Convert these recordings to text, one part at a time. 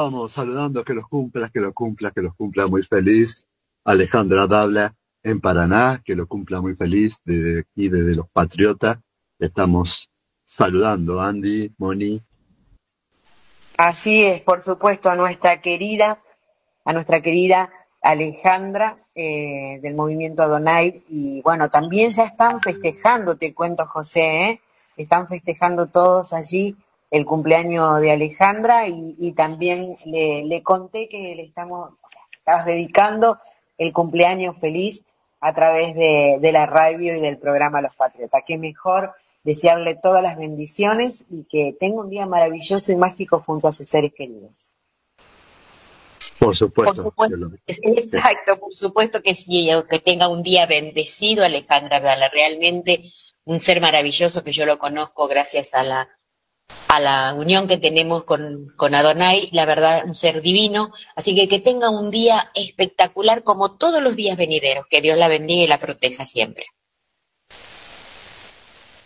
Estábamos saludando, que los cumpla, que lo cumpla, que los cumpla muy feliz. Alejandra Dabla en Paraná, que lo cumpla muy feliz desde aquí, desde los Patriotas. Estamos saludando, Andy, Moni. Así es, por supuesto, a nuestra querida, a nuestra querida Alejandra eh, del movimiento Adonai. Y bueno, también ya están festejando, te cuento, José, ¿eh? están festejando todos allí el cumpleaños de Alejandra y, también le, conté que le estamos, o sea, estabas dedicando el cumpleaños feliz a través de, de, la radio y del programa Los Patriotas. Qué mejor desearle todas las bendiciones y que tenga un día maravilloso y mágico junto a sus seres queridos. Por supuesto. exacto, por supuesto que sí, que tenga un día bendecido Alejandra realmente un ser maravilloso que yo lo conozco gracias a la a la unión que tenemos con, con Adonai, la verdad, un ser divino. Así que que tenga un día espectacular como todos los días venideros. Que Dios la bendiga y la proteja siempre.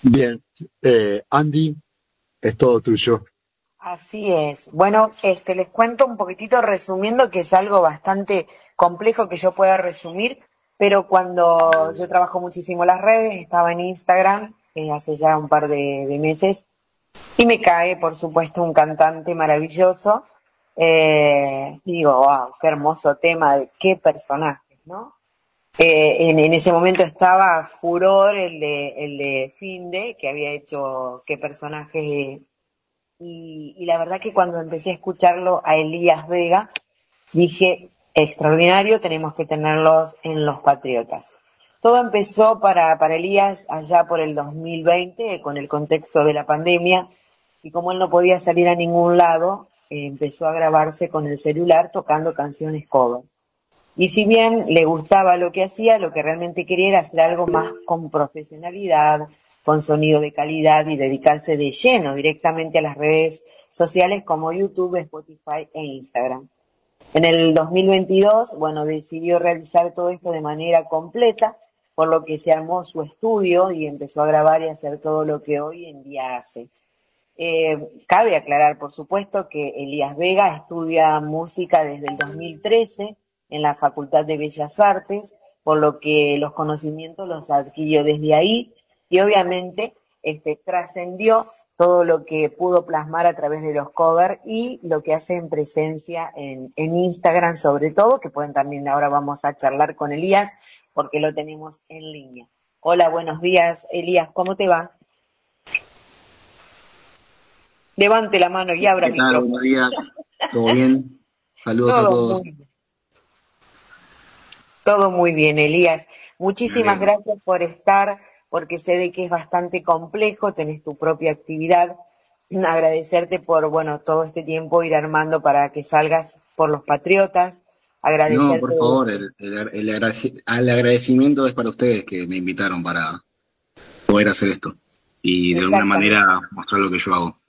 Bien, eh, Andy, es todo tuyo. Así es. Bueno, este, les cuento un poquitito resumiendo que es algo bastante complejo que yo pueda resumir, pero cuando yo trabajo muchísimo las redes, estaba en Instagram eh, hace ya un par de, meses y me cae, por supuesto, un cantante maravilloso. Eh, digo, wow, qué hermoso tema, de qué personaje, ¿no? Eh, en, ese momento estaba furor el de, el de Finde, que había hecho qué personaje y, la verdad que cuando empecé a escucharlo a Elías Vega, dije, extraordinario, tenemos que tenerlos en los Patriotas. Todo empezó para, para Elías allá por el 2020, con el contexto de la pandemia, y como él no podía salir a ningún lado, eh, empezó a grabarse con el celular tocando canciones cover. Y si bien le gustaba lo que hacía, lo que realmente quería era hacer algo más con profesionalidad, con sonido de calidad y dedicarse de lleno directamente a las redes sociales como YouTube, Spotify e Instagram. En el 2022, bueno, decidió realizar todo esto de manera completa, por lo que se armó su estudio y empezó a grabar y hacer todo lo que hoy en día hace. Eh, cabe aclarar, por supuesto, que Elías Vega estudia música desde el 2013 en la Facultad de Bellas Artes, por lo que los conocimientos los adquirió desde ahí y obviamente este, trascendió todo lo que pudo plasmar a través de los covers y lo que hace en presencia en, en, Instagram sobre todo, que pueden también ahora vamos a charlar con Elías porque lo tenemos en línea. Hola, buenos días, Elías, ¿cómo te va? Levante la mano y abra ¿Qué tal? Buenos días, ¿todo bien? Saludos a todos. todo muy bien, Elías. Muchísimas gracias por estar porque sé de que es bastante complejo, tenés tu propia actividad. Agradecerte por, bueno, todo este tiempo ir armando para que salgas por los Patriotas. No, por favor, el, agradecimiento es para ustedes que me invitaron para poder hacer esto y de alguna manera mostrar lo que yo hago.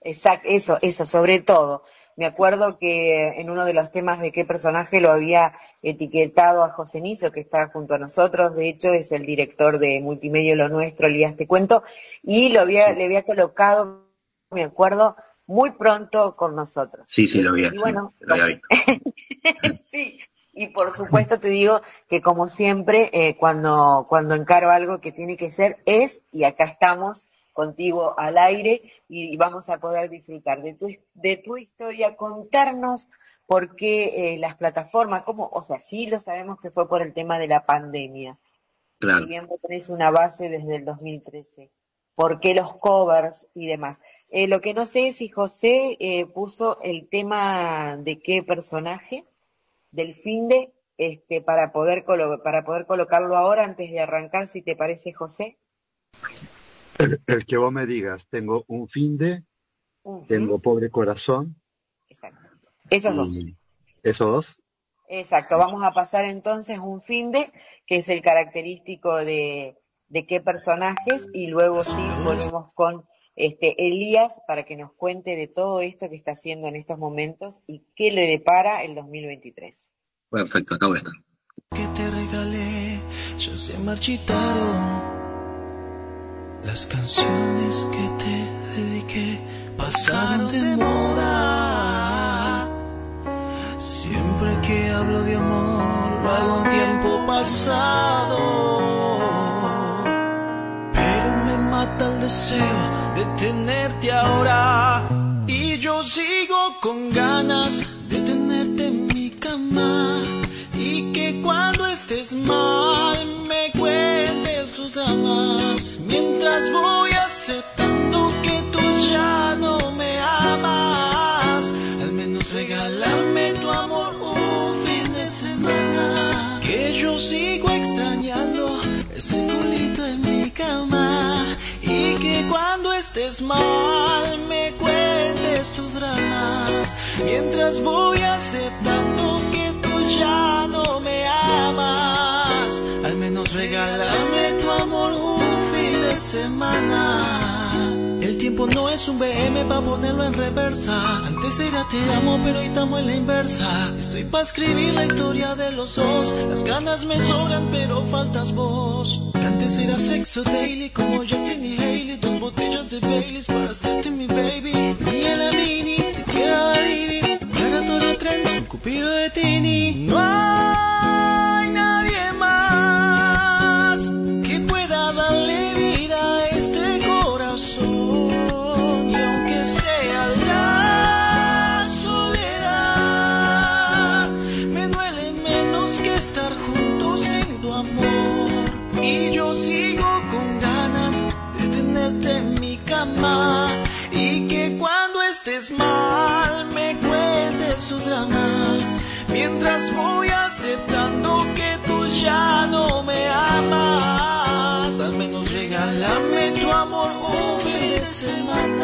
Exacto, eso, eso, sobre todo. Me acuerdo que en uno de los temas de qué personaje lo había etiquetado a José Niso, que está junto a nosotros, de hecho es el director de Multimedia Lo Nuestro, Elías Te Cuento, y lo había, le había colocado, me acuerdo, muy pronto con nosotros. Sí, sí, lo había, y bueno, sí, y por supuesto te digo que como siempre, eh, cuando, cuando encaro algo que tiene que ser, es, y acá estamos, contigo al aire y vamos a poder disfrutar de tu, de tu historia, contarnos por qué eh, las plataformas, cómo, o sea, sí lo sabemos que fue por el tema de la pandemia. Claro. Si bien vos tenés una base desde el 2013. ¿Por qué los covers y demás? Eh, lo que no sé es si José eh, puso el tema de qué personaje del fin de este, para poder, para poder colocarlo ahora antes de arrancar, si te parece, José. El, que vos me digas, tengo un fin de, tengo pobre corazón. Exacto. Esos dos. ¿Esos dos? Exacto. Vamos a pasar entonces un fin de, que es el característico de, de qué personajes, y luego sí volvemos con este Elías para que nos cuente de todo esto que está haciendo en estos momentos y qué le depara el 2023. Perfecto, acabo de estar. Que te regalé, ya se marchitaron las canciones que te dediqué pasaron de moda. Siempre que hablo de amor, lo hago en tiempo pasado. Deseo de tenerte ahora. Y yo sigo con ganas de tenerte en mi cama. Y que cuando estés mal me cuentes tus amas. Mientras voy aceptando que tú ya no me amas. Al menos regálame tu amor un fin de semana. Que yo sigo extrañando ese culito cuando estés mal me cuentes tus dramas. Mientras voy aceptando que tú ya no me amas. Al menos regálame tu amor un fin de semana. El tiempo no es un BM para ponerlo en reversa. Antes era te amo, pero hoy estamos en la inversa. Estoy para escribir la historia de los dos. Las ganas me sobran, pero faltas vos. Antes era sexo daily, como Justin y Haley. Dos botellas de Baileys para hacerte mi baby. Y en la mini te quedaba divi. Y ahora todo tren un cupido de Tini. No mal me cuentes tus dramas. Mientras voy aceptando que tú ya no me amas. Al menos regálame tu amor un fin de semana.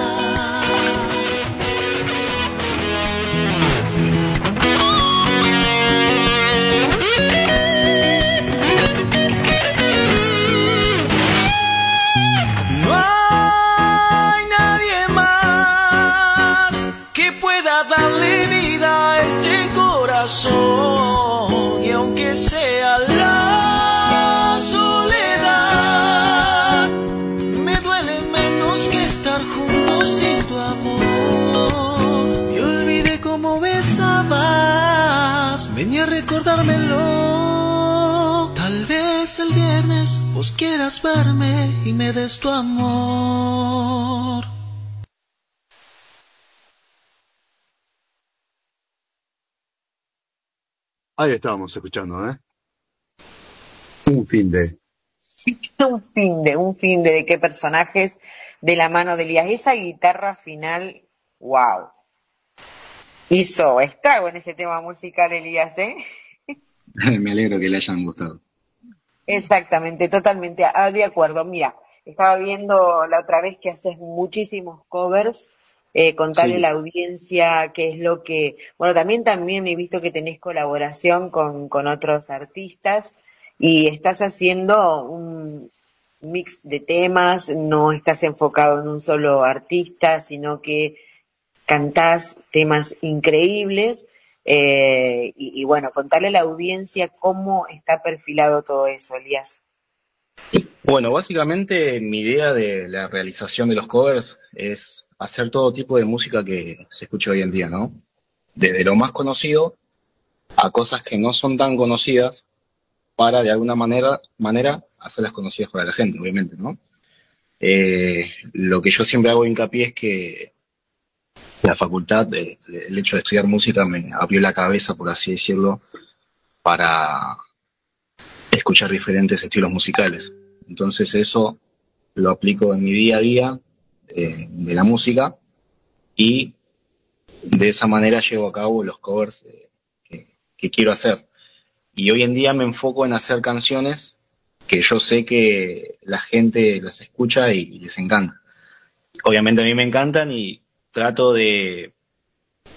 Venía a recordármelo. Tal vez el viernes vos quieras verme y me des tu amor. Ahí estábamos escuchando, ¿eh? Un fin de. Un fin de, un fin de, de qué personajes de la mano de Elías. Esa guitarra final, wow. Hizo estrago en ese tema musical, Elías, ¿eh? Me alegro que le hayan gustado. Exactamente, totalmente ah, de acuerdo. Mira, estaba viendo la otra vez que haces muchísimos covers, eh, contarle Sí. a la audiencia qué es lo que, bueno, también también he visto que tenés colaboración con, con otros artistas y estás haciendo un mix de temas, no estás enfocado en un solo artista, sino que cantás temas increíbles. eh, y, bueno, contarle a la audiencia cómo está perfilado todo eso, Elías. Bueno, básicamente mi idea de la realización de los covers es hacer todo tipo de música que se escucha hoy en día, ¿no? Desde lo más conocido a cosas que no son tan conocidas para de alguna manera, manera hacerlas conocidas para la gente, obviamente, ¿no? Eh, lo que yo siempre hago hincapié es que la facultad, el hecho de estudiar música me abrió la cabeza, por así decirlo, para escuchar diferentes estilos musicales. Entonces eso lo aplico en mi día a día eh, de la música y de esa manera llevo a cabo los covers eh, que, que quiero hacer. Y hoy en día me enfoco en hacer canciones que yo sé que la gente las escucha y les encanta. Obviamente a mí me encantan y trato de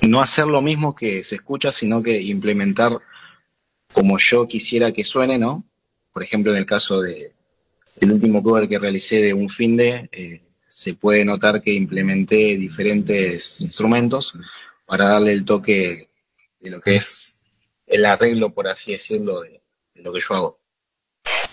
no hacer lo mismo que se escucha, sino que implementar como yo quisiera que suene, ¿no? Por ejemplo, en el caso de el último cover que realicé de Un Finde, eh, se puede notar que implementé diferentes instrumentos para darle el toque de lo que es el arreglo, por así decirlo, de, de lo que yo hago.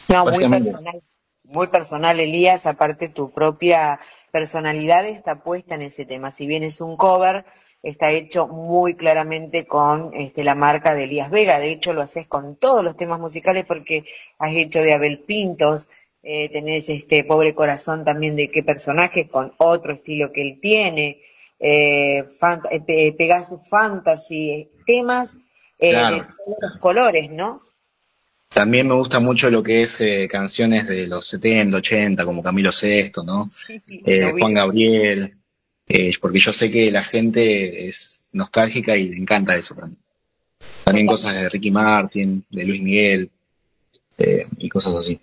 No, muy personal, muy personal, Elías, aparte tu propia personalidad está puesta en ese tema. Si bien es un cover, está hecho muy claramente con este, la marca de Elías Vega. De hecho, lo haces con todos los temas musicales porque has hecho de Abel Pintos, eh, tenés este Pobre Corazón también de qué personaje con otro estilo que él tiene, eh, eh Pegasus Fantasy, temas de todos los colores, ¿no? También me gusta mucho lo que es canciones de los 70, 80, como Camilo Sesto, ¿no? Juan Gabriel, eh, porque yo sé que la gente es nostálgica y le encanta eso también. También cosas de Ricky Martin, de Luis Miguel eh, y cosas así.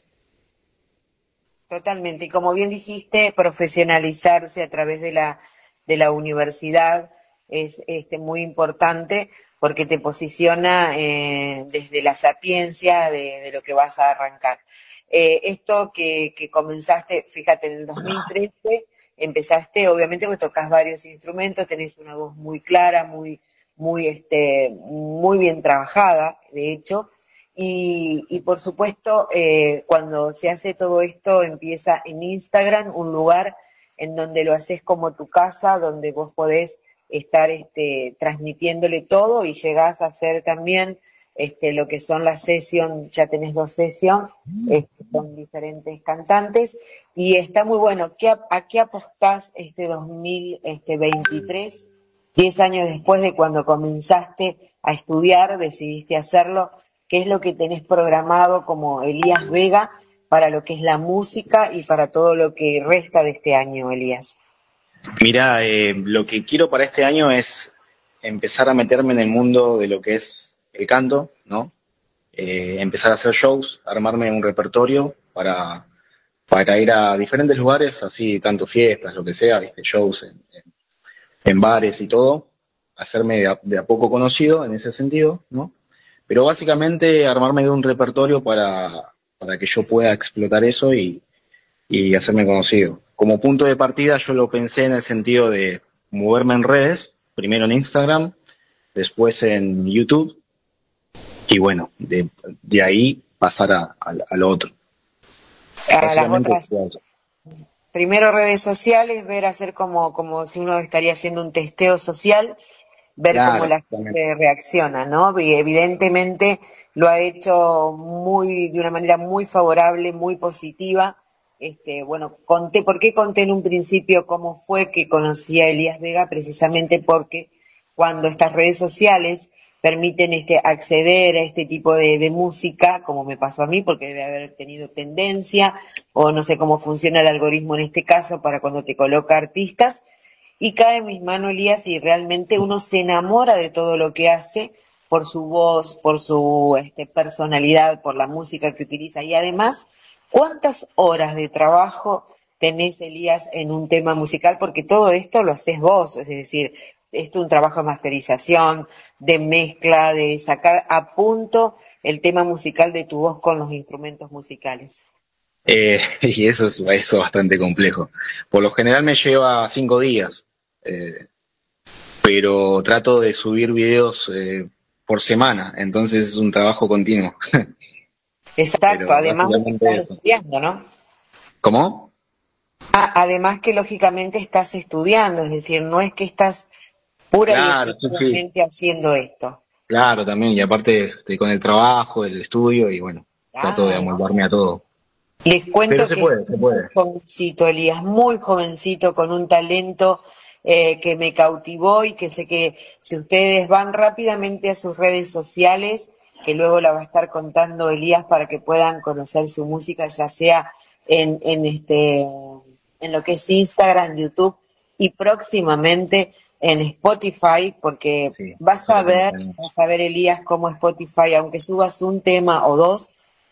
Totalmente. Y como bien dijiste, profesionalizarse a través de la, de la universidad es este, muy importante porque te posiciona eh, desde la sapiencia de, lo que vas a arrancar. esto que, que comenzaste, fíjate, en el 2013 empezaste, obviamente, porque tocas varios instrumentos, tenés una voz muy clara, muy, muy, este, muy bien trabajada, de hecho, y, y por supuesto, eh, cuando se hace todo esto, empieza en Instagram, un lugar en donde lo haces como tu casa, donde vos podés estar este, transmitiéndole todo y llegás a hacer también este, lo que son las sesiones, ya tenés dos sesiones este, con diferentes cantantes y está muy bueno. ¿Qué, ¿A qué apostás este 2023, 10 años después de cuando comenzaste a estudiar, decidiste hacerlo? ¿Qué es lo que tenés programado como Elías Vega para lo que es la música y para todo lo que resta de este año, Elías? Mira, eh, lo que quiero para este año es empezar a meterme en el mundo de lo que es el canto, ¿no? Eh, empezar a hacer shows, armarme un repertorio para, para ir a diferentes lugares, así, tanto fiestas, lo que sea, shows en, bares y todo, hacerme de a, poco conocido en ese sentido, ¿no? Pero básicamente armarme de un repertorio para, para que yo pueda explotar eso y, y hacerme conocido. Como punto de partida yo lo pensé en el sentido de moverme en redes, primero en Instagram, después en YouTube y bueno, de, de ahí pasar a, a, lo otro. primero redes sociales, ver hacer como, como si uno estaría haciendo un testeo social, ver cómo la gente reacciona, ¿no? Y evidentemente lo ha hecho muy, de una manera muy favorable, muy positiva. Este, bueno, conté, ¿por qué conté en un principio cómo fue que conocí a Elías Vega? Precisamente porque cuando estas redes sociales permiten este, acceder a este tipo de, música, como me pasó a mí, porque debe haber tenido tendencia, o no sé cómo funciona el algoritmo en este caso para cuando te coloca artistas, y cae en mis manos Elías y realmente uno se enamora de todo lo que hace por su voz, por su este, personalidad, por la música que utiliza, y además, ¿cuántas horas de trabajo tenés, Elías, en un tema musical? Porque todo esto lo haces vos, es decir, es un trabajo de masterización, de mezcla, de sacar a punto el tema musical de tu voz con los instrumentos musicales. Eh, y eso es bastante complejo. Por lo general me lleva cinco días, eh, pero trato de subir videos eh, por semana, entonces es un trabajo continuo. Exacto, además estás estudiando, ¿no? ¿Cómo? Ah, además que lógicamente estás estudiando, es decir, no es que estás pura claro, y haciendo esto. Claro, también, y aparte estoy con el trabajo, el estudio, y bueno, trato de amoldarme a todo. Les cuento que es muy jovencito, Elías, muy jovencito, con un talento eh, que me cautivó y que sé que si ustedes van rápidamente a sus redes sociales, que luego la va a estar contando Elías para que puedan conocer su música, ya sea en, en este, en lo que es Instagram, YouTube y próximamente en Spotify, porque vas a ver, vas a ver Elías cómo Spotify, aunque subas un tema o dos,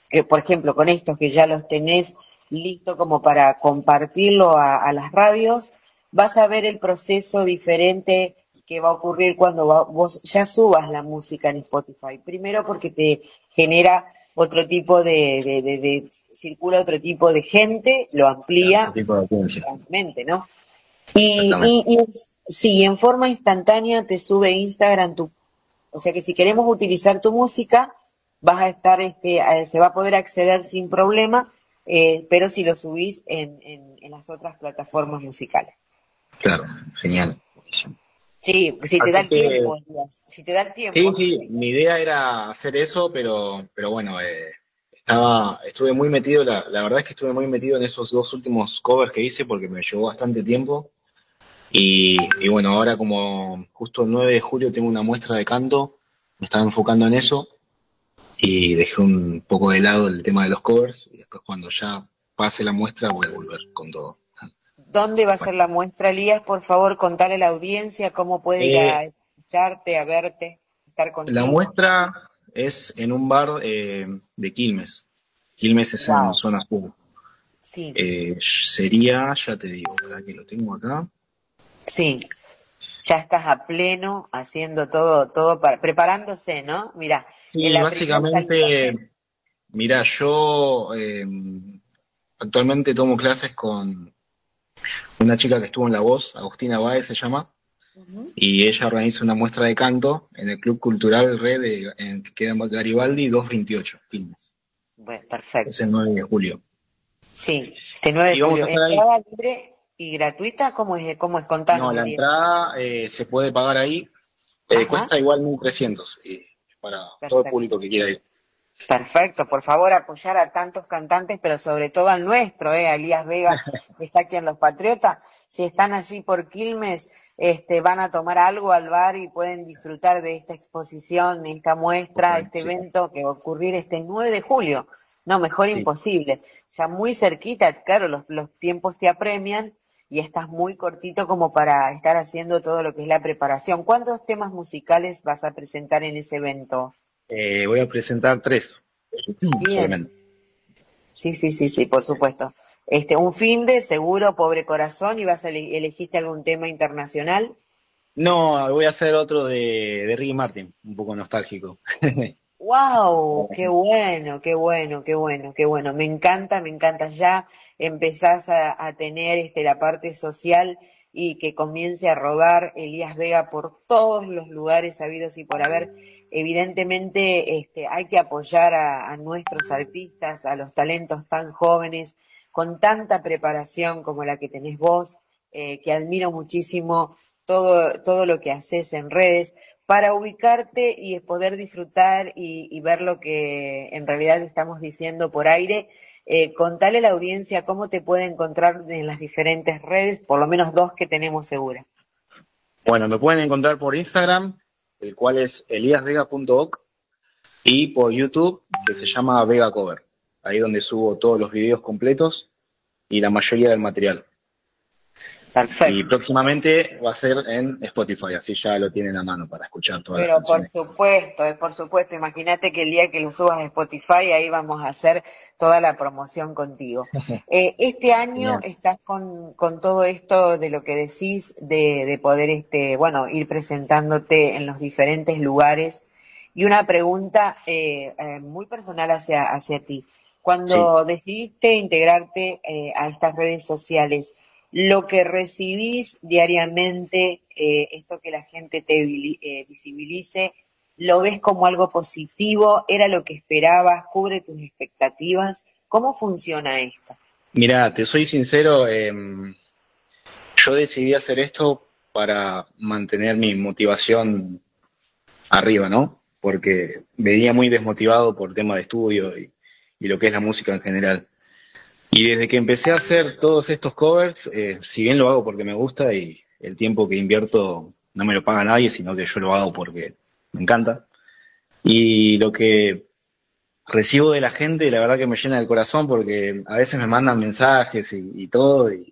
que por ejemplo con estos que ya los tenés listo como para compartirlo a, las radios, vas a ver el proceso diferente que va a ocurrir cuando vos ya subas la música en Spotify. Primero porque te genera otro tipo de, de, circula otro tipo de gente, lo amplía, realmente, ¿no? Y, y, Sí, en forma instantánea te sube Instagram tu, o sea que si queremos utilizar tu música, vas a estar, este, se va a poder acceder sin problema, eh, pero si lo subís en, en, las otras plataformas musicales. Claro, genial. Sí, si te da el tiempo, si te da el tiempo. Sí, sí, mi idea era hacer eso, pero, pero bueno, eh, estaba, estuve muy metido, la, la, verdad es que estuve muy metido en esos dos últimos covers que hice porque me llevó bastante tiempo. Y, y bueno, ahora como justo el 9 de julio tengo una muestra de canto, me estaba enfocando en eso y dejé un poco de lado el tema de los covers y después cuando ya pase la muestra voy a volver con todo. ¿Dónde va a ser la muestra, Elías? Por favor, contale a la audiencia cómo puede ir a eh, escucharte, a verte, estar contigo. La muestra es en un bar eh, de Quilmes. Quilmes es en zona sur. Sí. Eh, sería, ya te digo, ¿verdad que lo tengo acá? Sí. Ya estás a pleno haciendo todo, todo para, preparándose, ¿no? Mira. Sí, básicamente, mira, yo actualmente tomo clases con una chica que estuvo en La Voz, Agustina Báez se llama, y ella organiza una muestra de canto en el Club Cultural Red, en, que queda en Garibaldi 228, Filmes. Bueno, perfecto. Es el 9 de julio. Sí, este 9 de julio. ¿Entrada libre y gratuita? ¿Cómo es, cómo es No, la entrada eh, se puede pagar ahí, eh, cuesta igual 1.300 eh, para todo el público que quiera ir. Perfecto, por favor apoyar a tantos cantantes, pero sobre todo al nuestro, eh, a Elías Vega, que está aquí en Los Patriotas. Si están allí por Quilmes, este, van a tomar algo al bar y pueden disfrutar de esta exposición, esta muestra, este evento que va a ocurrir este 9 de julio. No, mejor imposible. Ya muy cerquita, claro, los, los tiempos te apremian y estás muy cortito como para estar haciendo todo lo que es la preparación. ¿Cuántos temas musicales vas a presentar en ese evento? Eh, voy a presentar tres. Bien. Sí, sí, sí, sí, por supuesto. Este, un fin de seguro, pobre corazón, y vas a elegiste algún tema internacional. No, voy a hacer otro de, de Ricky Martin, un poco nostálgico. ¡Wow! ¡Qué bueno, qué bueno, qué bueno, qué bueno! Me encanta, me encanta. Ya empezás a, a tener este, la parte social y que comience a rodar Elías Vega por todos los lugares habidos y por haber evidentemente este, hay que apoyar a, nuestros artistas, a los talentos tan jóvenes, con tanta preparación como la que tenés vos, eh, que admiro muchísimo todo, todo lo que haces en redes, para ubicarte y poder disfrutar y, ver lo que en realidad estamos diciendo por aire. Eh, contale a la audiencia cómo te puede encontrar en las diferentes redes, por lo menos dos que tenemos seguras. Bueno, me pueden encontrar por Instagram, el cual es eliasvega.oc, y por YouTube, que se llama Vega Cover, ahí donde subo todos los videos completos y la mayoría del material. Perfecto. Y próximamente va a ser en Spotify, así ya lo tienen a mano para escuchar todo. Pero por supuesto, por supuesto, imagínate que el día que lo subas a Spotify, ahí vamos a hacer toda la promoción contigo. Eh, este año estás con, con todo esto de lo que decís, de, de poder, este, bueno, ir presentándote en los diferentes lugares. Y una pregunta eh, eh muy personal hacia, hacia ti. Cuando decidiste integrarte a estas redes sociales, lo que recibís diariamente, eh, esto que la gente te eh, visibilice, lo ves como algo positivo, era lo que esperabas, cubre tus expectativas. ¿Cómo funciona esto? Mira, te soy sincero, em, yo decidí hacer esto para mantener mi motivación arriba, ¿no? Porque venía muy desmotivado por tema de estudio y lo que es la música en general. Y desde que empecé a hacer todos estos covers, eh, si bien lo hago porque me gusta y el tiempo que invierto no me lo paga nadie, sino que yo lo hago porque me encanta. Y lo que recibo de la gente, la verdad que me llena el corazón porque a veces me mandan mensajes y, todo, y,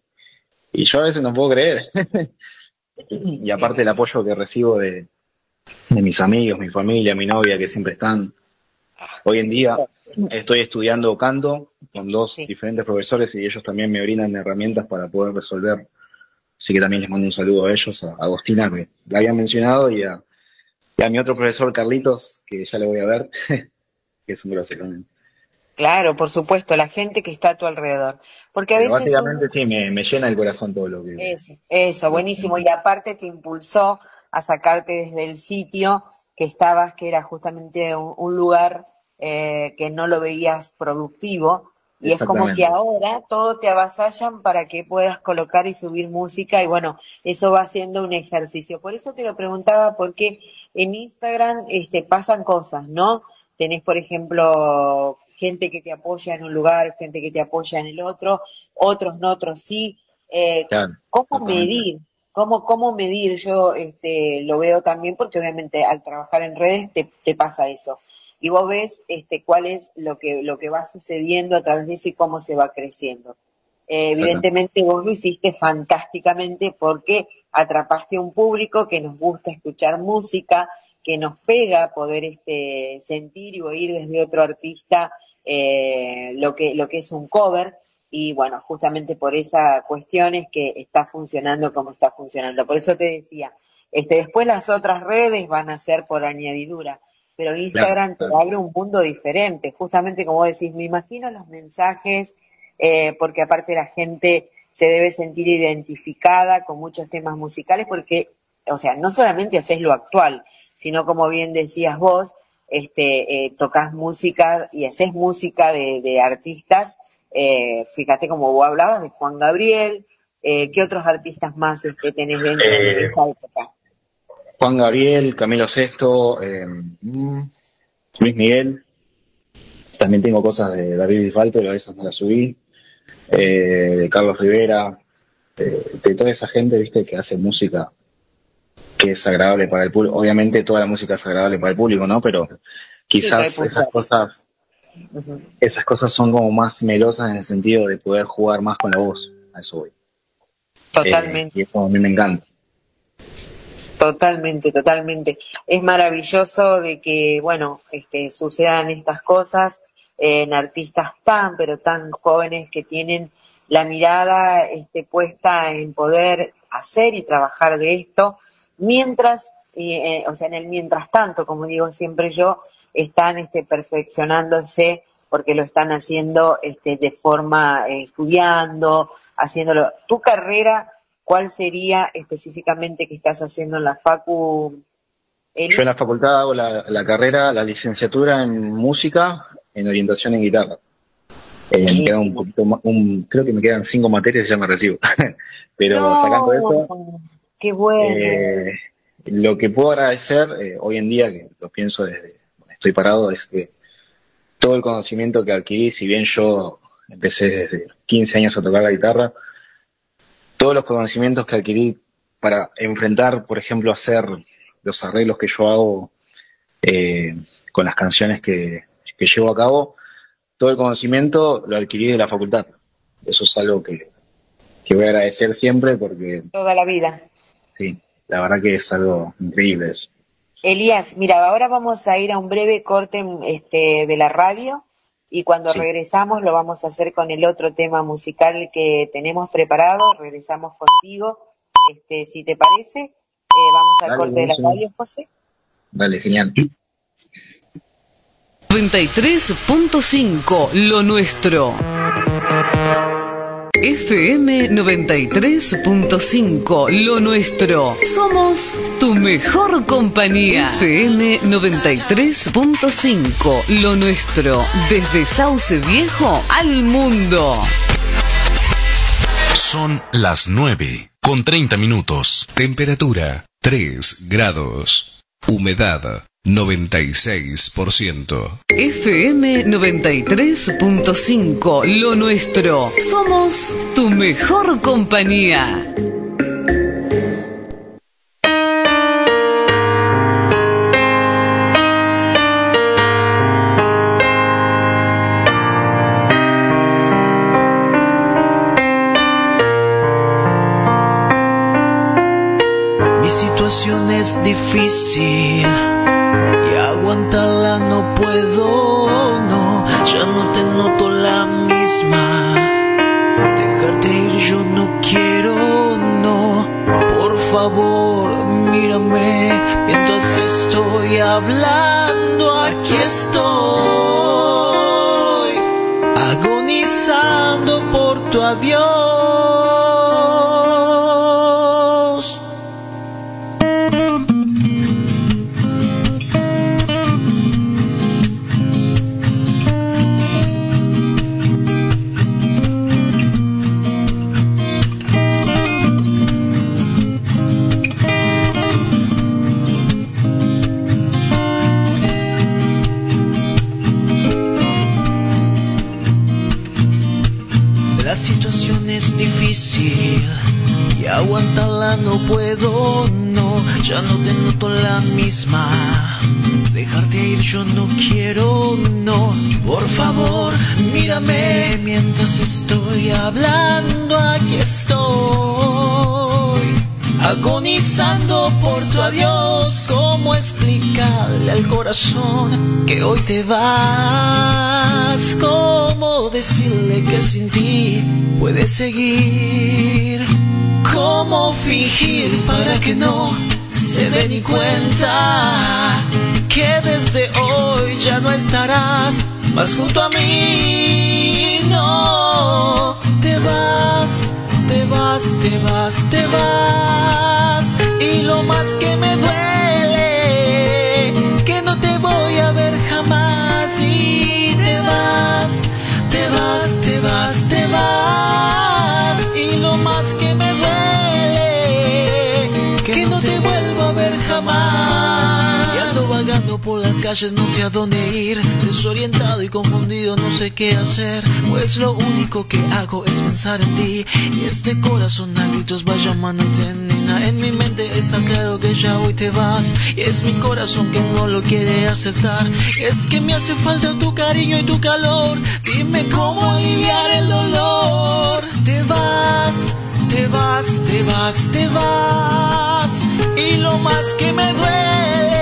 yo a veces no puedo creer. y aparte el apoyo que recibo de, de mis amigos, mi familia, mi novia, que siempre están. Hoy en día Estoy estudiando canto con dos diferentes profesores y ellos también me brindan herramientas para poder resolver. Así que también les mando un saludo a ellos, a Agostina, que la había mencionado, y a, mi otro profesor Carlitos, que ya le voy a ver, que es un grosso también. Claro, por supuesto, la gente que está a tu alrededor. Porque a veces. Básicamente sí, me, llena el corazón todo lo que. Eso, eso, buenísimo. Y aparte te impulsó a sacarte desde el sitio que estabas, que era justamente un lugar eh, que no lo veías productivo Y es como que ahora todo te avasallan para que puedas colocar y subir música y bueno, eso va siendo un ejercicio. Por eso te lo preguntaba porque en Instagram este, pasan cosas, ¿no? Tenés, por ejemplo, gente que te apoya en un lugar, gente que te apoya en el otro, otros no, otros sí. Eh, ¿Cómo medir? ¿Cómo, ¿Cómo medir? Yo este, lo veo también porque obviamente al trabajar en redes te, te pasa eso y vos ves este, cuál es lo que, lo que va sucediendo a través de eso y cómo se va creciendo. Eh, evidentemente vos lo hiciste fantásticamente porque atrapaste a un público que nos gusta escuchar música, que nos pega poder este, sentir y oír desde otro artista eh, lo, que, lo que es un cover. Y bueno, justamente por esa cuestión es que está funcionando como está funcionando. Por eso te decía, este, después las otras redes van a ser por añadidura pero Instagram te abre un mundo diferente, justamente como decís, me imagino los mensajes, eh, porque aparte la gente se debe sentir identificada con muchos temas musicales, porque, o sea, no solamente haces lo actual, sino como bien decías vos, este, eh, tocas música y haces música de, artistas, eh, fíjate como vos hablabas de Juan Gabriel, eh, ¿qué otros artistas más este, tenés dentro de esta época? Juan Gabriel, Camilo Sesto, eh, Luis Miguel. También tengo cosas de David Bisbal, pero a esas no las subí. Eh, de Carlos Rivera, de toda esa gente, viste, que hace música que es agradable para el público. Obviamente toda la música es agradable para el público, ¿no? Pero quizás esas cosas, esas cosas son como más melosas en el sentido de poder jugar más con la voz. A eso voy. Totalmente. Eh, y eso a mí me encanta. Totalmente, totalmente. Es maravilloso de que, bueno, este, sucedan estas cosas en artistas tan, pero tan jóvenes que tienen la mirada este, puesta en poder hacer y trabajar de esto, mientras, eh, o sea, en el mientras tanto, como digo siempre yo, están este, perfeccionándose porque lo están haciendo este, de forma eh, estudiando, haciéndolo. Tu carrera ¿Cuál sería específicamente que estás haciendo en la Facu? Yo en la facultad hago la, carrera, la licenciatura en música, en orientación en guitarra. Eh, queda un poquito un, creo que me quedan cinco materias y ya me recibo. Pero sacando eso, qué bueno. Eh, lo que puedo agradecer eh, hoy en día, que lo pienso desde estoy parado, es que todo el conocimiento que adquirí, si bien yo empecé desde 15 años a tocar la guitarra, todos los conocimientos que adquirí para enfrentar, por ejemplo, hacer los arreglos que yo hago eh, con las canciones que, llevo a cabo, todo el conocimiento lo adquirí de la facultad. Eso es algo que, voy a agradecer siempre porque... Toda la vida. Sí, la verdad que es algo increíble eso. Elías, mira, ahora vamos a ir a un breve corte este, de la radio y cuando regresamos lo vamos a hacer con el otro tema musical que tenemos preparado. Regresamos contigo, este, si te parece. Eh, vamos al corte de la radio, José. Dale, genial. 93.5 Lo Nuestro. FM 93.5, lo nuestro. Somos tu mejor compañía. FM 93.5, lo nuestro. Desde Sauce Viejo al mundo. Son las 9 con 30 minutos. Temperatura 3 grados. Humedad 96%. FM 93.5, lo nuestro. Somos tu mejor compañía. Mi situación es difícil aguantarla no puedo, no, ya no te noto la misma. Dejarte ir yo no quiero, no, por favor mírame mientras estoy hablando, aquí estoy, agonizando por tu adiós. Es difícil y aguantarla no puedo, no, ya no te noto la misma. Dejarte ir yo no quiero, no, por favor, mírame mientras estoy hablando, aquí estoy. Agonizando por tu adiós, ¿cómo explicarle al corazón que hoy te vas? ¿Cómo decirle que sin ti puedes seguir? ¿Cómo fingir para que no se dé ni cuenta que desde hoy ya no estarás más junto a mí? No, vas, te vas, te vas. Y lo más que me duele, que no te voy a ver jamás. Y te vas, te vas, te vas, te vas. Y lo más que por las calles, no sé a dónde ir. Desorientado y confundido, no sé qué hacer. Pues lo único que hago es pensar en ti. Y este corazón a gritos va llamándote, nena. En mi mente está claro que ya hoy te vas. Y es mi corazón que no lo quiere aceptar. Es que me hace falta tu cariño y tu calor. Dime cómo aliviar el dolor. Te vas. Te vas, te vas, te vas. Y lo más que me duele,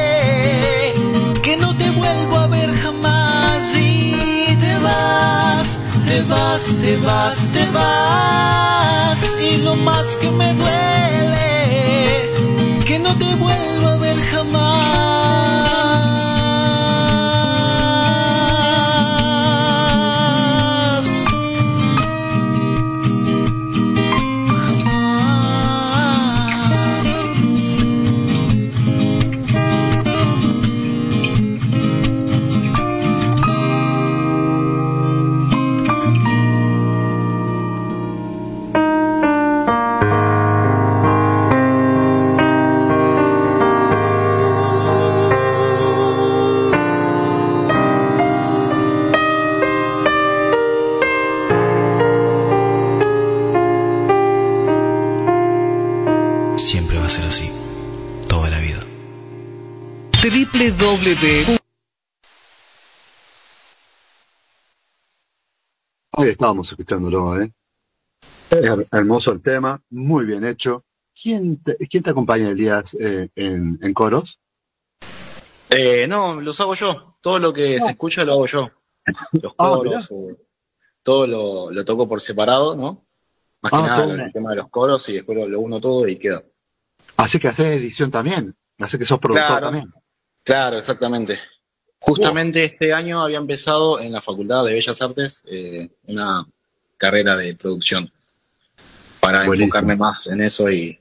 Y te vas, te vas, te vas, te vas. Y lo más que me duele, que no te vuelvo a ver jamás. Www. Ahí estábamos escuchándolo, ¿eh? Her- hermoso el tema, muy bien hecho. ¿Quién te, quién te acompaña, Elías, eh, en, en coros? Eh, no, los hago yo. Todo lo que se escucha lo hago yo. Los Ah, coros, todo lo, lo toco por separado, ¿no? Más que Ah, nada el tema de los coros y después lo, lo uno todo y queda. Así que haces edición también, así que sos productor Claro. también. Claro, exactamente. Justamente este año había empezado en la Facultad de Bellas Artes eh, una carrera de producción para Buenísimo. enfocarme más en eso y,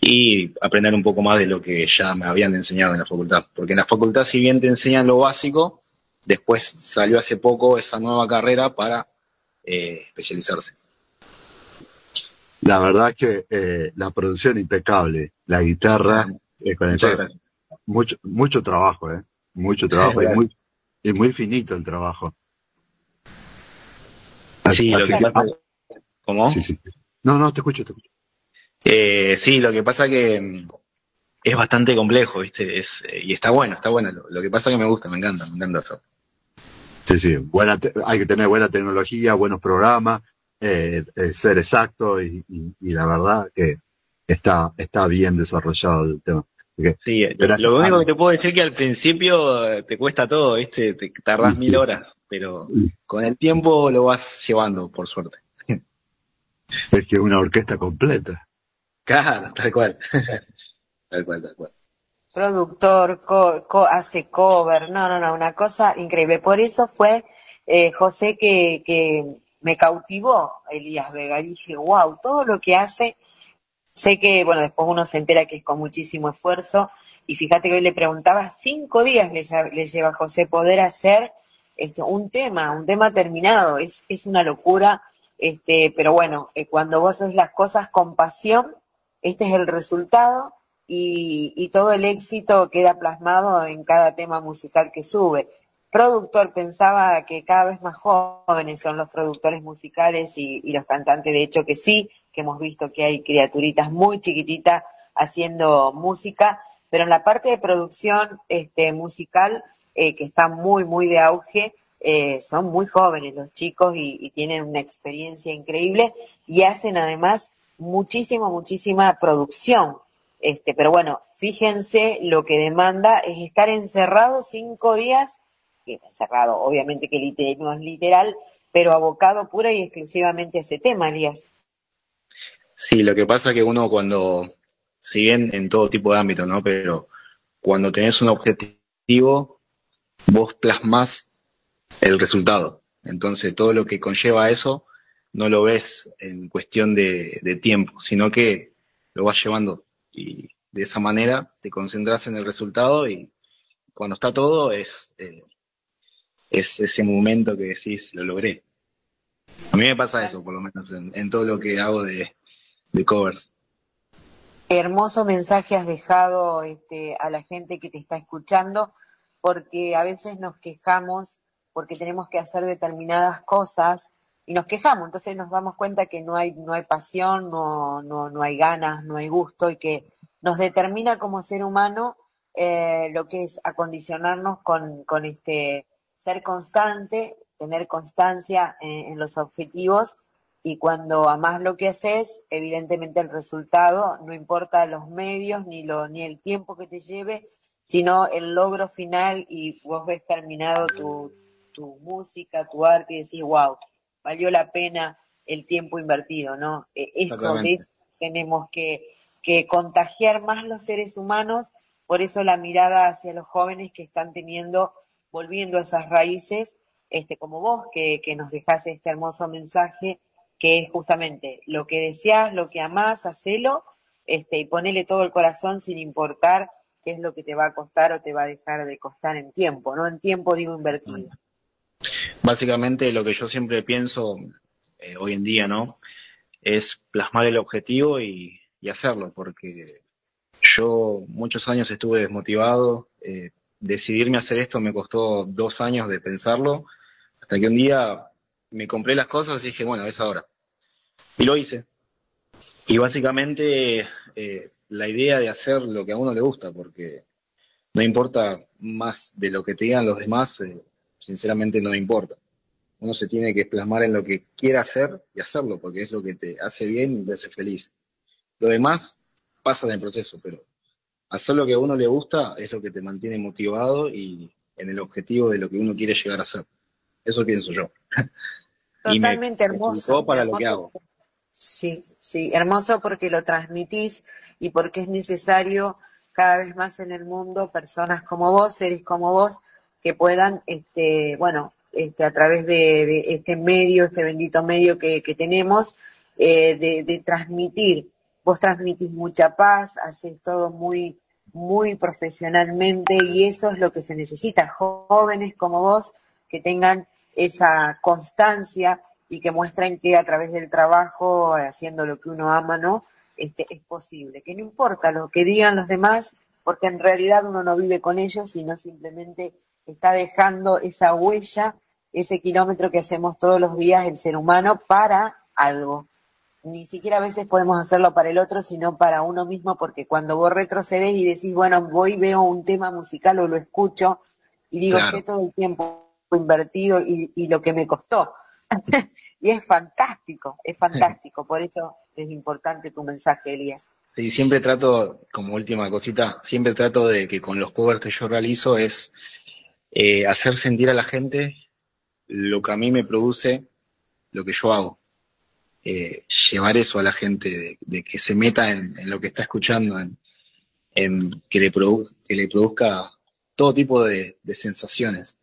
y aprender un poco más de lo que ya me habían enseñado en la facultad. Porque en la facultad, si bien te enseñan lo básico, después salió hace poco esa nueva carrera para eh, especializarse. La verdad que eh, la producción impecable, la guitarra, eh, con el. Mucho, mucho trabajo, ¿eh? Mucho trabajo y muy, y muy finito el trabajo. Sí, lo Así que que- pasa... ¿Cómo? sí, sí. No, no, te escucho, te escucho. Eh, sí, lo que pasa que mm, es bastante complejo, ¿viste? Es, eh, y está bueno, está bueno. Lo, lo que pasa que me gusta, me encanta, me encanta hacer. Sí, sí, buena te- hay que tener buena tecnología, buenos programas, eh, eh, ser exacto y, y- y la verdad que está, está bien desarrollado el tema. Sí, lo, Pero- lo único que te puedo decir que al principio eh, te cuesta todo, ¿viste? Te tardás Sí, sí. mil horas, pero con el tiempo lo vas llevando, por suerte. es que una orquesta completa. Claro, tal cual. tal cual, tal cual. productor, co- co- hace cover, no, no, no, una cosa increíble. Por eso fue eh, José que, que me cautivó Elías Vega. Dije, wow, todo lo que hace, sé que, bueno, después uno se entera que es con muchísimo esfuerzo. Y fíjate que hoy le preguntaba, cinco días le, le lleva a José poder hacer este, un tema, un tema terminado. Es, es una locura, este, pero bueno, eh, cuando vos haces las cosas con pasión, este es el resultado y, y todo el éxito queda plasmado en cada tema musical que sube. productor pensaba que cada vez más jóvenes son los productores musicales y, y los cantantes, de hecho que sí, que hemos visto que hay criaturitas muy chiquititas haciendo música, pero en la parte de producción este, musical, eh, que está muy, muy de auge, eh, son muy jóvenes los chicos y, tienen una experiencia increíble y hacen además muchísima, muchísima producción. Este, pero bueno, fíjense lo que demanda es estar encerrado cinco días, encerrado, obviamente que no es literal, pero abocado pura y exclusivamente a ese tema, Elías. Sí, lo que pasa es que uno cuando, si bien en todo tipo de ámbito, ¿no? Pero cuando tenés un objetivo, vos plasmás el resultado. Entonces todo lo que conlleva eso no lo ves en cuestión de, tiempo, sino que lo vas llevando y de esa manera te concentras en el resultado y cuando está todo es, eh, es ese momento que decís, lo logré. A mí me pasa eso, por lo menos en, en todo lo que hago de, de covers. Hermoso mensaje has dejado este, a la gente que te está escuchando, porque a veces nos quejamos porque tenemos que hacer determinadas cosas y nos quejamos, entonces nos damos cuenta que no hay, no hay pasión, no, no, no hay ganas, no hay gusto y que nos determina como ser humano eh, lo que es acondicionarnos con, con este ser constante, tener constancia en, en los objetivos y cuando amás lo que haces, evidentemente el resultado, no importa los medios ni, lo, ni el tiempo que te lleve, sino el logro final y vos ves terminado tu, tu música, tu arte y decís, wow, valió la pena el tiempo invertido, ¿no? Eso de, tenemos que, que contagiar más los seres humanos, por eso la mirada hacia los jóvenes que están teniendo, volviendo a esas raíces, este, como vos, que, que nos dejás este hermoso mensaje, que es justamente lo que deseas, lo que amás, hacelo, este, y ponele todo el corazón sin importar qué es lo que te va a costar o te va a dejar de costar en tiempo, ¿no? En tiempo digo invertido. Básicamente lo que yo siempre pienso eh, hoy en día, ¿no? Es plasmar el objetivo y, y, hacerlo, porque yo muchos años estuve desmotivado, eh, decidirme a hacer esto me costó dos años de pensarlo, hasta que un día me compré las cosas y dije, bueno, es ahora. Y lo hice. Y básicamente eh, la idea de hacer lo que a uno le gusta, porque no importa más de lo que te digan los demás, eh, sinceramente no importa. Uno se tiene que plasmar en lo que quiera hacer y hacerlo, porque es lo que te hace bien y te hace feliz. Lo demás pasa en el proceso, pero hacer lo que a uno le gusta es lo que te mantiene motivado y en el objetivo de lo que uno quiere llegar a ser. Eso pienso yo. Totalmente y me hermoso. para hermoso. lo que hago. Sí, sí, hermoso porque lo transmitís y porque es necesario cada vez más en el mundo personas como vos, seres como vos, que puedan, este, bueno, este, a través de, de este medio, este bendito medio que, que tenemos, eh, de, de, transmitir. Vos transmitís mucha paz, haces todo muy, muy profesionalmente y eso es lo que se necesita. Jóvenes como vos que tengan esa constancia y que muestren que a través del trabajo, haciendo lo que uno ama, ¿no? Este, es posible. Que no importa lo que digan los demás, porque en realidad uno no vive con ellos, sino simplemente está dejando esa huella, ese kilómetro que hacemos todos los días el ser humano para algo. Ni siquiera a veces podemos hacerlo para el otro, sino para uno mismo, porque cuando vos retrocedes y decís, bueno, voy, veo un tema musical o lo escucho, y digo, Claro. sé todo el tiempo invertido y, lo que me costó. y es fantástico, es fantástico. Por eso es importante tu mensaje, Elías. Sí, siempre trato, como última cosita, siempre trato de que con los covers que yo realizo es eh, hacer sentir a la gente lo que a mí me produce, lo que yo hago. Eh, llevar eso a la gente, de, que se meta en, lo que está escuchando, en, que, le produzca todo tipo de, sensaciones.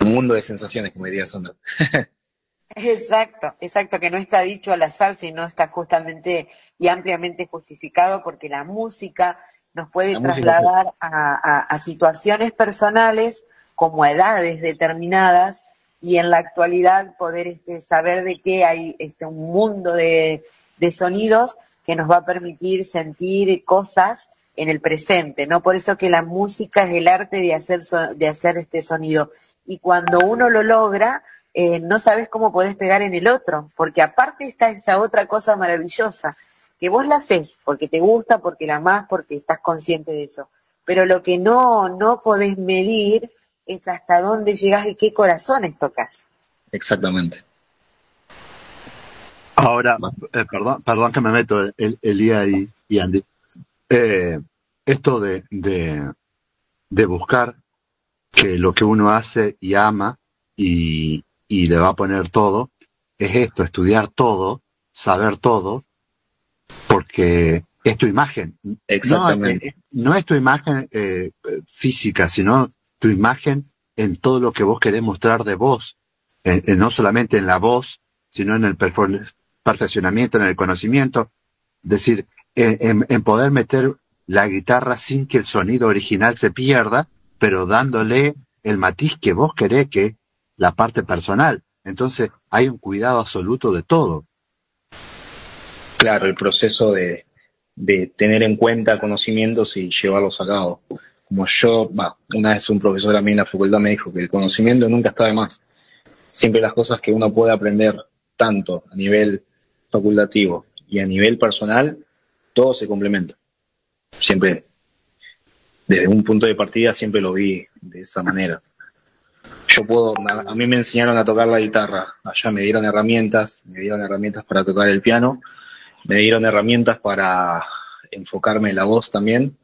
Un mundo de sensaciones, como diría Sandra. Exacto, exacto, que no está dicho al azar, sino está justamente y ampliamente justificado porque la música nos puede La música, trasladar a, a, a situaciones personales como a edades determinadas y en la actualidad poder este, saber de que hay este, un mundo de, de sonidos que nos va a permitir sentir cosas en el presente, ¿no? Por eso que la música es el arte de hacer, de hacer este sonido. Y cuando uno lo logra, eh, no sabes cómo podés pegar en el otro, porque aparte está esa otra cosa maravillosa, que vos la haces porque te gusta, porque la amás, porque estás consciente de eso. Pero lo que no, no podés medir es hasta dónde llegas y qué corazones tocas. Exactamente. Ahora, eh, perdón, perdón que me meto, el, Elía y, y Andy. Eh, esto de, de, de, buscar que lo que uno hace y ama y, y le va a poner todo, es esto, estudiar todo, saber todo, porque es tu imagen. Exactamente. No, es tu imagen eh, física, sino tu imagen en todo lo que vos querés mostrar de vos, no solamente en la voz, sino en el perfeccionamiento, en el conocimiento. Es decir, en, en, poder meter la guitarra sin que el sonido original se pierda, pero dándole el matiz que vos querés que la parte personal. Entonces hay un cuidado absoluto de todo. Claro, el proceso de, de tener en cuenta conocimientos y llevarlos a cabo. Como yo, una vez un profesor a mí en la facultad me dijo que el conocimiento nunca está de más. Siempre las cosas que uno puede aprender tanto a nivel facultativo y a nivel personal, todo se complementa. Siempre, desde un punto de partida, siempre lo vi de esa manera. Yo puedo, a mí me enseñaron a tocar la guitarra, allá me dieron herramientas, me dieron herramientas para tocar el piano, me dieron herramientas para enfocarme en la voz también,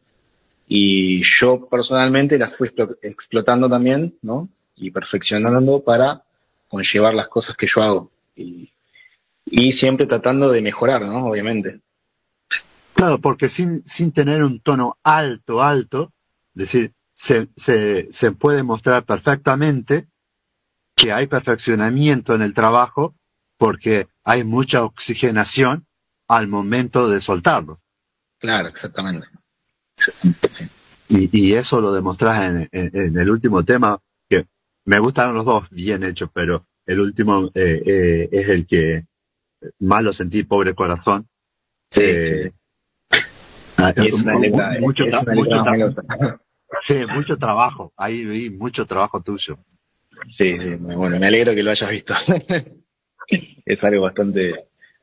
y yo personalmente las fui explotando también, ¿no? Y perfeccionando para conllevar las cosas que yo hago. Y y siempre tratando de mejorar, ¿no? Obviamente. Claro, porque sin, sin tener un tono alto, alto, es decir, se, se, se puede mostrar perfectamente que hay perfeccionamiento en el trabajo porque hay mucha oxigenación al momento de soltarlo. Claro, exactamente. Y, y eso lo demostras en, en, el último tema, que me gustaron los dos bien hechos, pero el último eh, eh, es el que más lo sentí, pobre corazón. Sí. Eh, mucho, sí, mucho trabajo. Ahí vi mucho trabajo tuyo. Sí, bueno, me alegro que lo hayas visto. es algo bastante,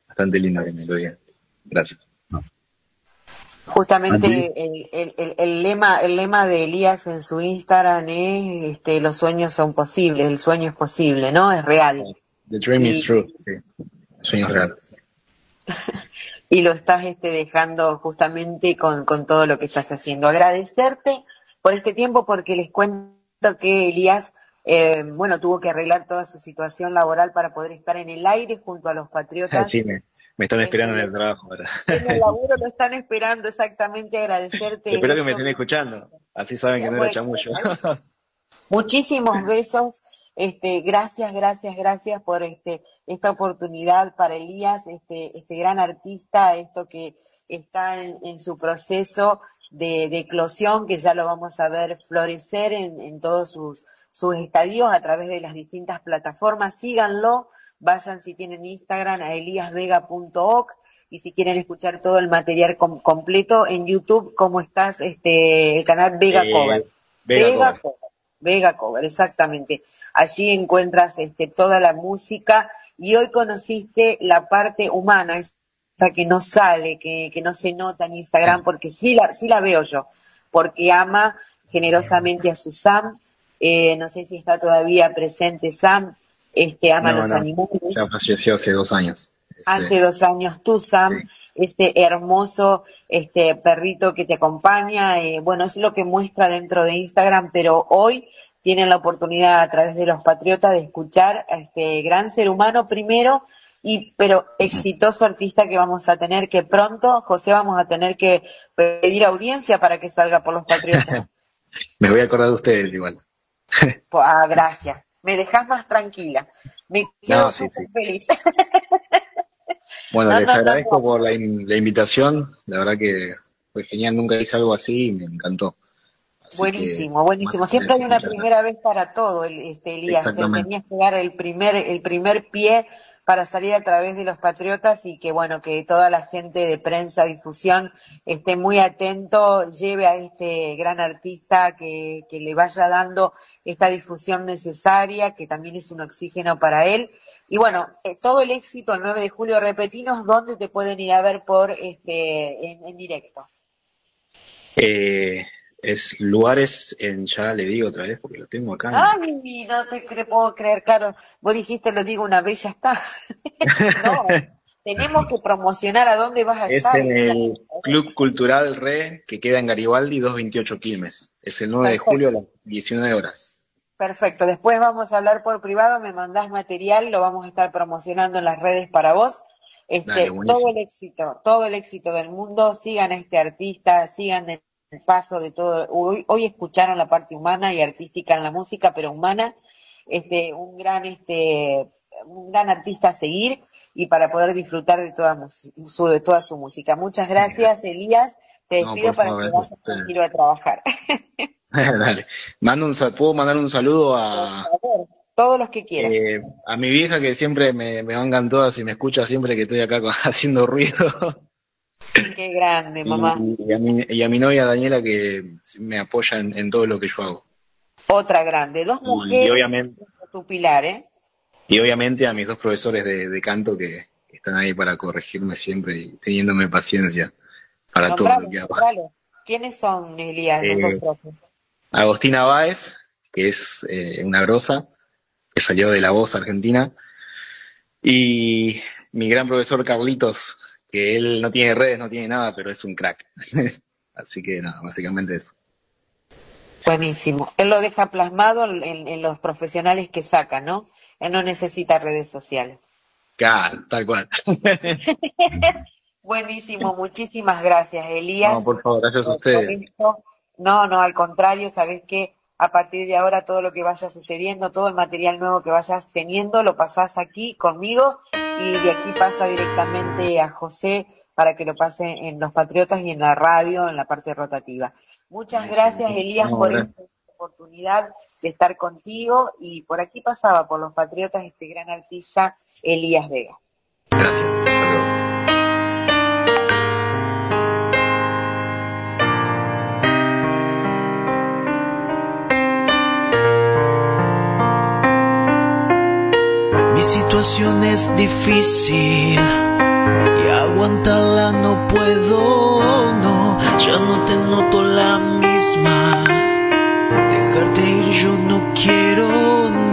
bastante lindo que me lo digan. Gracias. Justamente el, el, el, lema, el lema de Elías en su Instagram es este, los sueños son posibles, el sueño es posible, ¿no? Es real. The dream is true. Sueños reales. y lo estás este, dejando justamente con, con todo lo que estás haciendo. Agradecerte por este tiempo porque les cuento que Elías, eh, bueno, tuvo que arreglar toda su situación laboral para poder estar en el aire junto a los patriotas. Sí, me, están esperando en el trabajo ahora. En el laburo lo están esperando, exactamente, agradecerte. Espero que me estén escuchando, así saben que no era chamullo. Muchísimos besos este, gracias, gracias, gracias por este, esta oportunidad para Elías, este, este gran artista, esto que está en, su proceso de, de, eclosión, que ya lo vamos a ver florecer en, en todos sus, sus estadios a través de las distintas plataformas. Síganlo, vayan si tienen Instagram a eliasvega.oc y si quieren escuchar todo el material completo en YouTube, ¿cómo estás? Este, el canal Vega eh, Cover. Vega, Cover. Vega Cover, exactamente. Allí encuentras este, toda la música y hoy conociste la parte humana, esa que no sale, que, que no se nota en Instagram, porque sí la, sí la veo yo, porque ama generosamente a su Sam, eh, no sé si está todavía presente Sam, este, ama a los animales. Ya falleció hace dos años. Hace dos años tú, Sam, este hermoso este perrito que te acompaña. Eh, bueno, es lo que muestra dentro de Instagram, pero hoy tienen la oportunidad a través de los patriotas de escuchar a este gran ser humano primero y pero exitoso artista que vamos a tener que pronto, José, vamos a tener que pedir audiencia para que salga por los patriotas. Me voy a acordar de ustedes igual. ah, gracias. Me dejas más tranquila. Me quedo feliz. Bueno, les agradezco por la, invitación. La verdad que fue genial. Nunca hice algo así y me encantó. buenísimo, buenísimo. Siempre hay una primera vez para todo, este, Elías. Tenías que dar el primer, el primer pie para salir a través de los patriotas y que bueno, que toda la gente de prensa, difusión esté muy atento, lleve a este gran artista que, que le vaya dando esta difusión necesaria, que también es un oxígeno para él. Y bueno, eh, todo el éxito el 9 de julio, repetinos dónde te pueden ir a ver por este en, en directo. Eh, es lugares en, ya le digo otra vez porque lo tengo acá. Ay, no te cre puedo creer, claro. Vos dijiste, lo digo una vez, ya está. no, tenemos que promocionar a dónde vas a es estar. en el Club Cultural Re, que queda en Garibaldi 228 Quilmes. Es el 9 de julio a las 19 horas. Perfecto, después vamos a hablar por privado, me mandás material, lo vamos a estar promocionando en las redes para vos. Este, Dale, todo el éxito, todo el éxito del mundo, sigan a este artista, sigan el paso de todo. Hoy, hoy escucharon la parte humana y artística en la música, pero humana, este, un gran, este, un gran artista a seguir y para poder disfrutar de toda su, de toda su música. Muchas gracias, Elías. Te No, despido por para favor, que vayas tranquilo a trabajar. Dale. Mando un, ¿Puedo mandar un saludo a, todos los que quieras. eh, a mi vieja que siempre me, me bancan todas y me escucha siempre que estoy acá haciendo ruido? Qué grande, mamá. Y, y a mi, y a mi novia Daniela que me apoya en, en todo lo que yo hago. Otra grande. Dos Y mujeres. obviamente- Tu pilar, ¿eh? Y obviamente a mis dos profesores de, de canto que, están ahí para corregirme siempre y teniéndome paciencia para todo lo que hago. ¿Quiénes son, Elías, los Eh, dos profes? Agostina Báez, que es eh, una grosa, que salió de La Voz Argentina, y mi gran profesor Carlitos, que él no tiene redes, no tiene nada, pero es un crack. Así que nada, básicamente eso. Buenísimo. Él lo deja plasmado en, en los profesionales que saca, ¿no? Él no necesita redes sociales. Claro, tal cual. Buenísimo, muchísimas gracias, Elías. No, por favor, gracias a ustedes. No, no, al contrario, sabes que a partir de ahora todo lo que vaya sucediendo, todo el material nuevo que vayas teniendo, lo pasás aquí conmigo y de aquí pasa directamente a José para que lo pase en Los Patriotas y en la radio, en la parte rotativa. Muchas gracias, Elías, por esta oportunidad de estar contigo y por aquí pasaba por Los Patriotas este gran artista, Elías Vega. Gracias. Situación es difícil. Y aguantarla no puedo, no, ya no te noto la misma. Dejarte ir yo no quiero,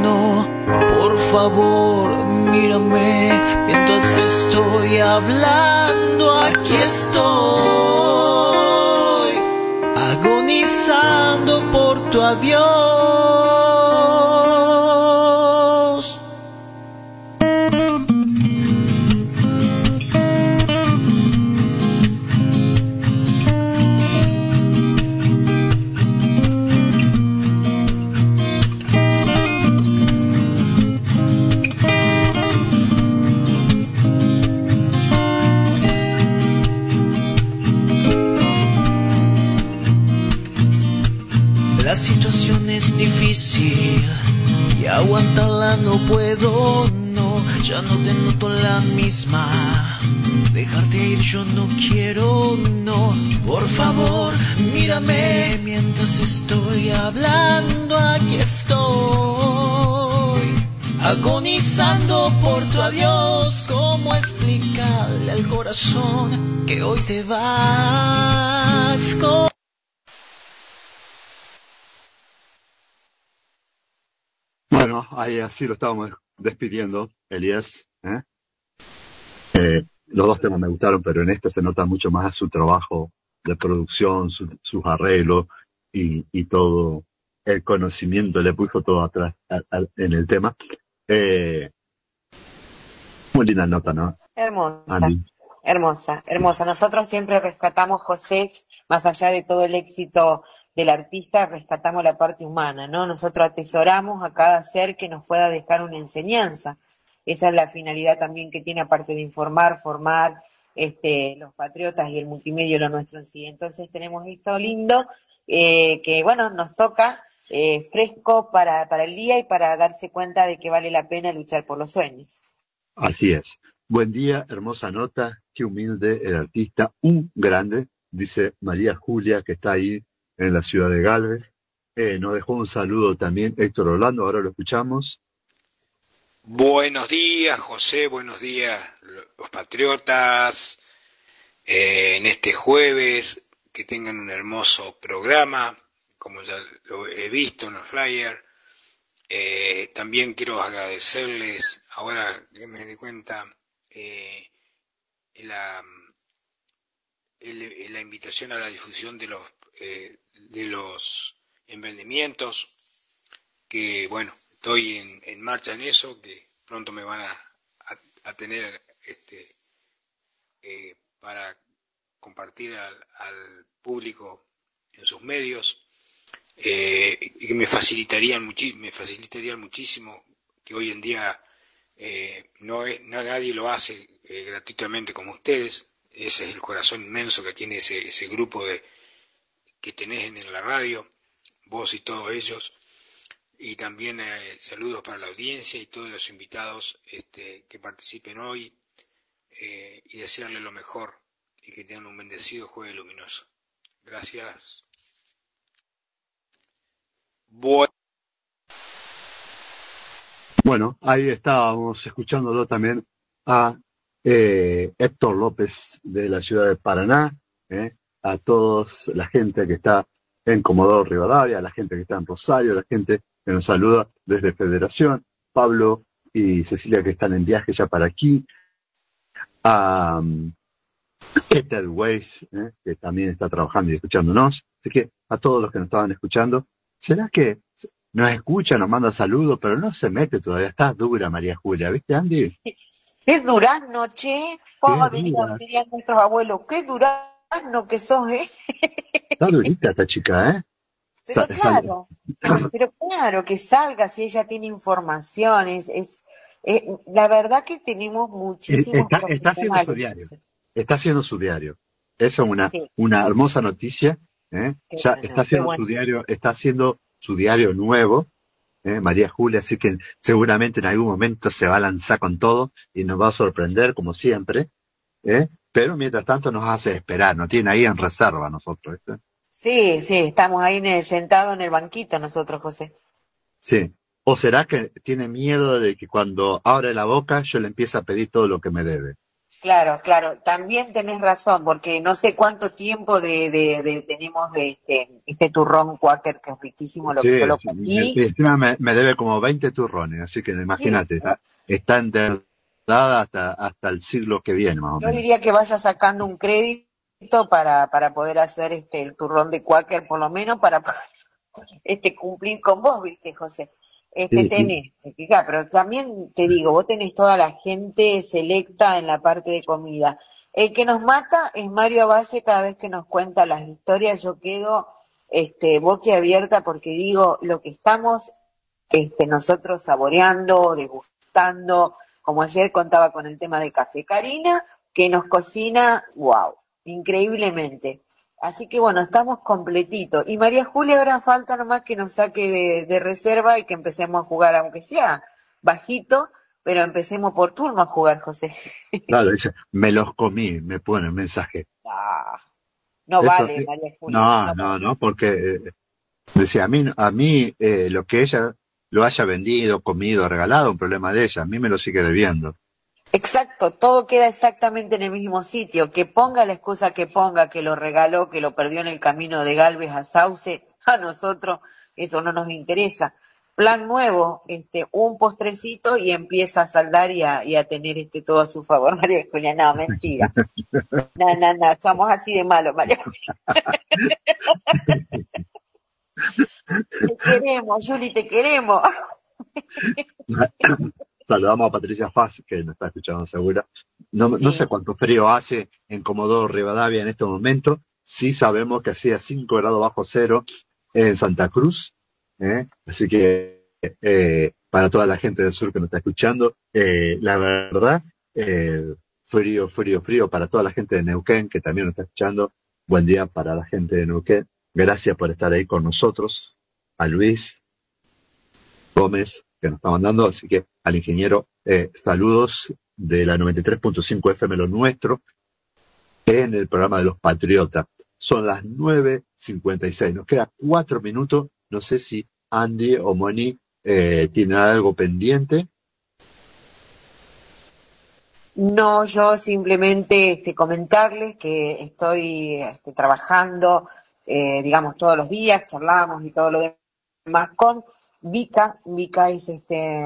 no, por favor mírame. Mientras estoy hablando, aquí estoy, agonizando por tu adiós. La situación es difícil y aguantarla no puedo, no, ya no te noto la misma. Dejarte ir yo no quiero, no, por favor, mírame mientras estoy hablando, aquí estoy. Agonizando por tu adiós, ¿cómo explicarle al corazón que hoy te vas? con- Bueno, ahí así lo estábamos despidiendo, Elías. ¿eh? Eh, los dos temas me gustaron, pero en este se nota mucho más su trabajo de producción, su- sus arreglos y, y todo el conocimiento, le puso todo atrás a- a- en el tema. Eh, muy linda nota, ¿no? Hermosa. Andy? Hermosa, hermosa. Nosotros siempre rescatamos, José, más allá de todo el éxito del artista, rescatamos la parte humana, ¿no? Nosotros atesoramos a cada ser que nos pueda dejar una enseñanza. Esa es la finalidad también que tiene, aparte de informar, formar, este, los patriotas y el multimedia, lo nuestro en sí. Entonces tenemos esto lindo, eh, que bueno, nos toca eh, fresco para, para el día y para darse cuenta de que vale la pena luchar por los sueños. Así es. Buen día, hermosa nota, qué humilde el artista, un grande, dice María Julia, que está ahí en la ciudad de Galvez. Eh, nos dejó un saludo también Héctor Orlando, ahora lo escuchamos. Buenos días, José, buenos días, los patriotas. Eh, en este jueves, que tengan un hermoso programa, como ya lo he visto en el flyer. Eh, también quiero agradecerles, ahora que me di cuenta, la, la, invitación a la difusión de los, eh, de los emprendimientos, que bueno, estoy en, en, marcha en eso, que pronto me van a, a, tener este, eh, para compartir al, al, público en sus medios eh, y que me facilitarían, me facilitarían muchísimo que hoy en día eh, no, es, no nadie lo hace eh, gratuitamente como ustedes. Ese es el corazón inmenso que tiene ese, ese grupo de que tenés en la radio, vos y todos ellos. Y también eh, saludos para la audiencia y todos los invitados este, que participen hoy eh, y desearles lo mejor y que tengan un bendecido jueves luminoso. Gracias. Bueno. Bueno, ahí estábamos escuchándolo también a eh, Héctor López de la ciudad de Paraná, eh, a todos la gente que está en Comodoro Rivadavia, la gente que está en Rosario, la gente que nos saluda desde Federación, Pablo y Cecilia que están en viaje ya para aquí, a um, Ethel Weiss, eh, que también está trabajando y escuchándonos, así que a todos los que nos estaban escuchando, ¿será que nos escucha, nos manda saludos, pero no se mete todavía. Está dura María Julia, ¿viste, Andy? Qué durano, che. ¿Cómo dirían, dirían, nuestros abuelos? Qué durano que sos, ¿eh? Está durita esta chica, ¿eh? Pero claro, pero claro, que salga si ella tiene información. Es, es, la verdad que tenemos muchísimos está, está haciendo su diario. Está haciendo su diario. Eso es una, una hermosa noticia. ¿eh? Ya está haciendo su diario, está haciendo su diario nuevo, ¿eh? María Julia, así que seguramente en algún momento se va a lanzar con todo y nos va a sorprender como siempre, ¿eh? pero mientras tanto nos hace esperar, nos tiene ahí en reserva nosotros. Sí, sí, estamos ahí en el, sentados en el banquito nosotros, José. Sí. ¿O será que tiene miedo de que cuando abre la boca yo le empiece a pedir todo lo que me debe? Claro, claro, también tenés razón, porque no sé cuánto tiempo de, de, de tenemos de este, este turrón Quaker, que es riquísimo lo que yo lo comí. encima me, me, debe como 20 turrones, así que imagínate, sí. está, endeudada hasta, hasta el siglo que viene, más o menos. Yo diría que vaya sacando un crédito para, para poder hacer este el turrón de Quaker, por lo menos para este cumplir con vos, viste, José. Este sí, tenés, sí. pero también te digo, vos tenés toda la gente selecta en la parte de comida. El que nos mata es Mario Valle, cada vez que nos cuenta las historias yo quedo este boquiabierta porque digo lo que estamos este nosotros saboreando, degustando, como ayer contaba con el tema de Café Karina, que nos cocina, wow, increíblemente. Así que bueno, estamos completitos. Y María Julia ahora falta nomás que nos saque de, de, reserva y que empecemos a jugar, aunque sea bajito, pero empecemos por turno a jugar, José. Claro, dice, me los comí, me pone el mensaje. Ah, no Eso, vale, María Julia. No, no, no, no porque eh, decía, a mí, a mí eh, lo que ella lo haya vendido, comido, regalado, un problema de ella, a mí me lo sigue debiendo. Exacto, todo queda exactamente en el mismo sitio. Que ponga la excusa que ponga, que lo regaló, que lo perdió en el camino de Galvez a Sauce, a nosotros eso no nos interesa. Plan nuevo, este, un postrecito y empieza a saldar y a, y a tener este todo a su favor, María Julia. No, mentira. No, no, no, somos así de malos, María Julia. Te queremos, Juli, te queremos. Saludamos a Patricia Faz, que nos está escuchando segura. No, sí. no sé cuánto frío hace en Comodoro Rivadavia en este momento. Sí sabemos que hacía 5 grados bajo cero en Santa Cruz. ¿eh? Así que eh, para toda la gente del sur que nos está escuchando, eh, la verdad, frío, frío, frío para toda la gente de Neuquén que también nos está escuchando. Buen día para la gente de Neuquén. Gracias por estar ahí con nosotros. A Luis Gómez, que nos está mandando, así que al ingeniero, eh, saludos de la 93.5 FM Lo Nuestro en el programa de los Patriotas. Son las 9.56. Nos queda cuatro minutos. No sé si Andy o Moni eh, tienen algo pendiente. No, yo simplemente este, comentarles que estoy este, trabajando, eh, digamos, todos los días, charlamos y todo lo demás con Vika. Vika es este,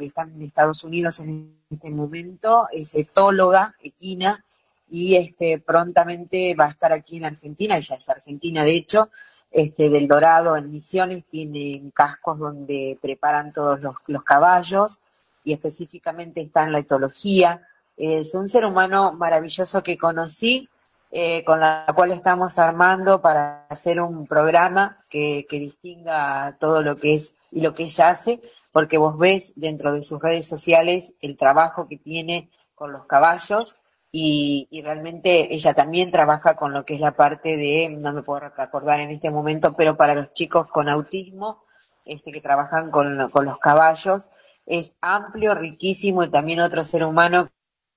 está en Estados Unidos en este momento, es etóloga, equina, y este, prontamente va a estar aquí en Argentina, ella es argentina de hecho, este, del Dorado en Misiones, tienen cascos donde preparan todos los, los caballos y específicamente está en la etología es un ser humano maravilloso que conocí, eh, con la cual estamos armando para hacer un programa que, que distinga todo lo que es y lo que ella hace, porque vos ves dentro de sus redes sociales el trabajo que tiene con los caballos y, y, realmente ella también trabaja con lo que es la parte de, no me puedo acordar en este momento, pero para los chicos con autismo, este, que trabajan con, con los caballos, es amplio, riquísimo y también otro ser humano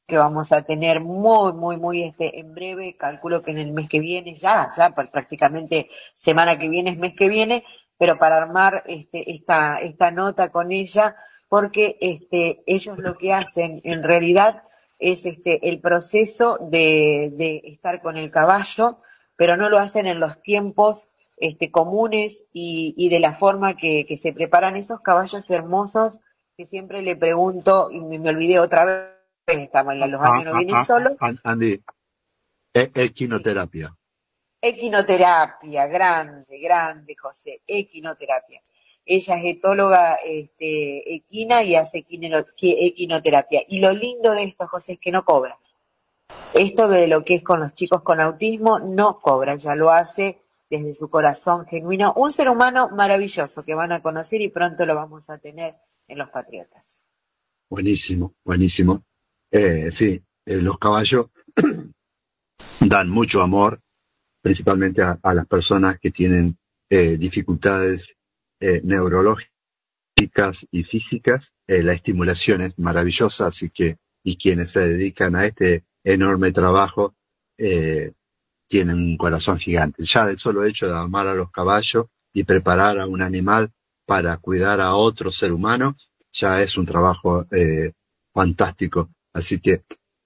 que vamos a tener muy, muy, muy este, en breve, calculo que en el mes que viene, ya, ya prácticamente semana que viene es mes que viene, pero para armar este, esta, esta nota con ella, porque este, ellos lo que hacen en realidad es este, el proceso de, de estar con el caballo, pero no lo hacen en los tiempos este, comunes y, y de la forma que, que se preparan esos caballos hermosos que siempre le pregunto, y me, me olvidé otra vez, estamos en los años no vienen solos. Andy, equinoterapia. Equinoterapia, grande, grande, José, equinoterapia. Ella es etóloga este, equina y hace equino- equinoterapia. Y lo lindo de esto, José, es que no cobra. Esto de lo que es con los chicos con autismo no cobra, ya lo hace desde su corazón genuino. Un ser humano maravilloso que van a conocer y pronto lo vamos a tener en Los Patriotas. Buenísimo, buenísimo. Eh, sí, eh, los caballos dan mucho amor, principalmente a, las personas que tienen eh, dificultades eh, neurológicas y físicas. Eh, la estimulación es maravillosa, así que, y quienes se dedican a este enorme trabajo, tienen un corazón gigante. Ya el solo hecho de amar a los caballos y preparar a un animal para cuidar a otro ser humano, ya es un trabajo fantástico. Así que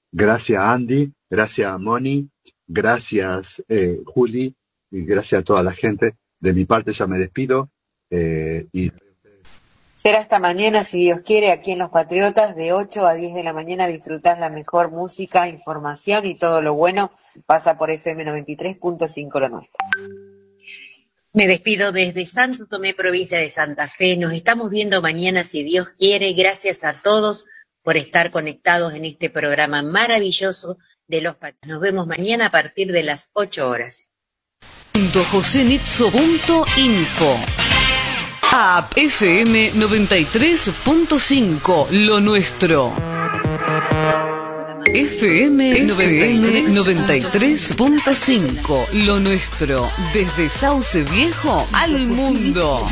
gracias Andy, gracias Moni, gracias eh, Juli y gracias a toda la gente. De mi parte ya me despido eh, y Será hasta mañana, si Dios quiere, aquí en Los Patriotas, de 8 a 10 de la mañana, disfrutar la mejor música, información y todo lo bueno pasa por FM 93.5 lo nuestro. Me despido desde Santo Tomé, provincia de Santa Fe. Nos estamos viendo mañana, si Dios quiere. Gracias a todos por estar conectados en este programa maravilloso de los Patriotas. Nos vemos mañana a partir de las 8 horas. josenitzo.info App FM 93.5 Lo nuestro. FM 93.5 Lo nuestro. Desde Sauce Viejo al mundo.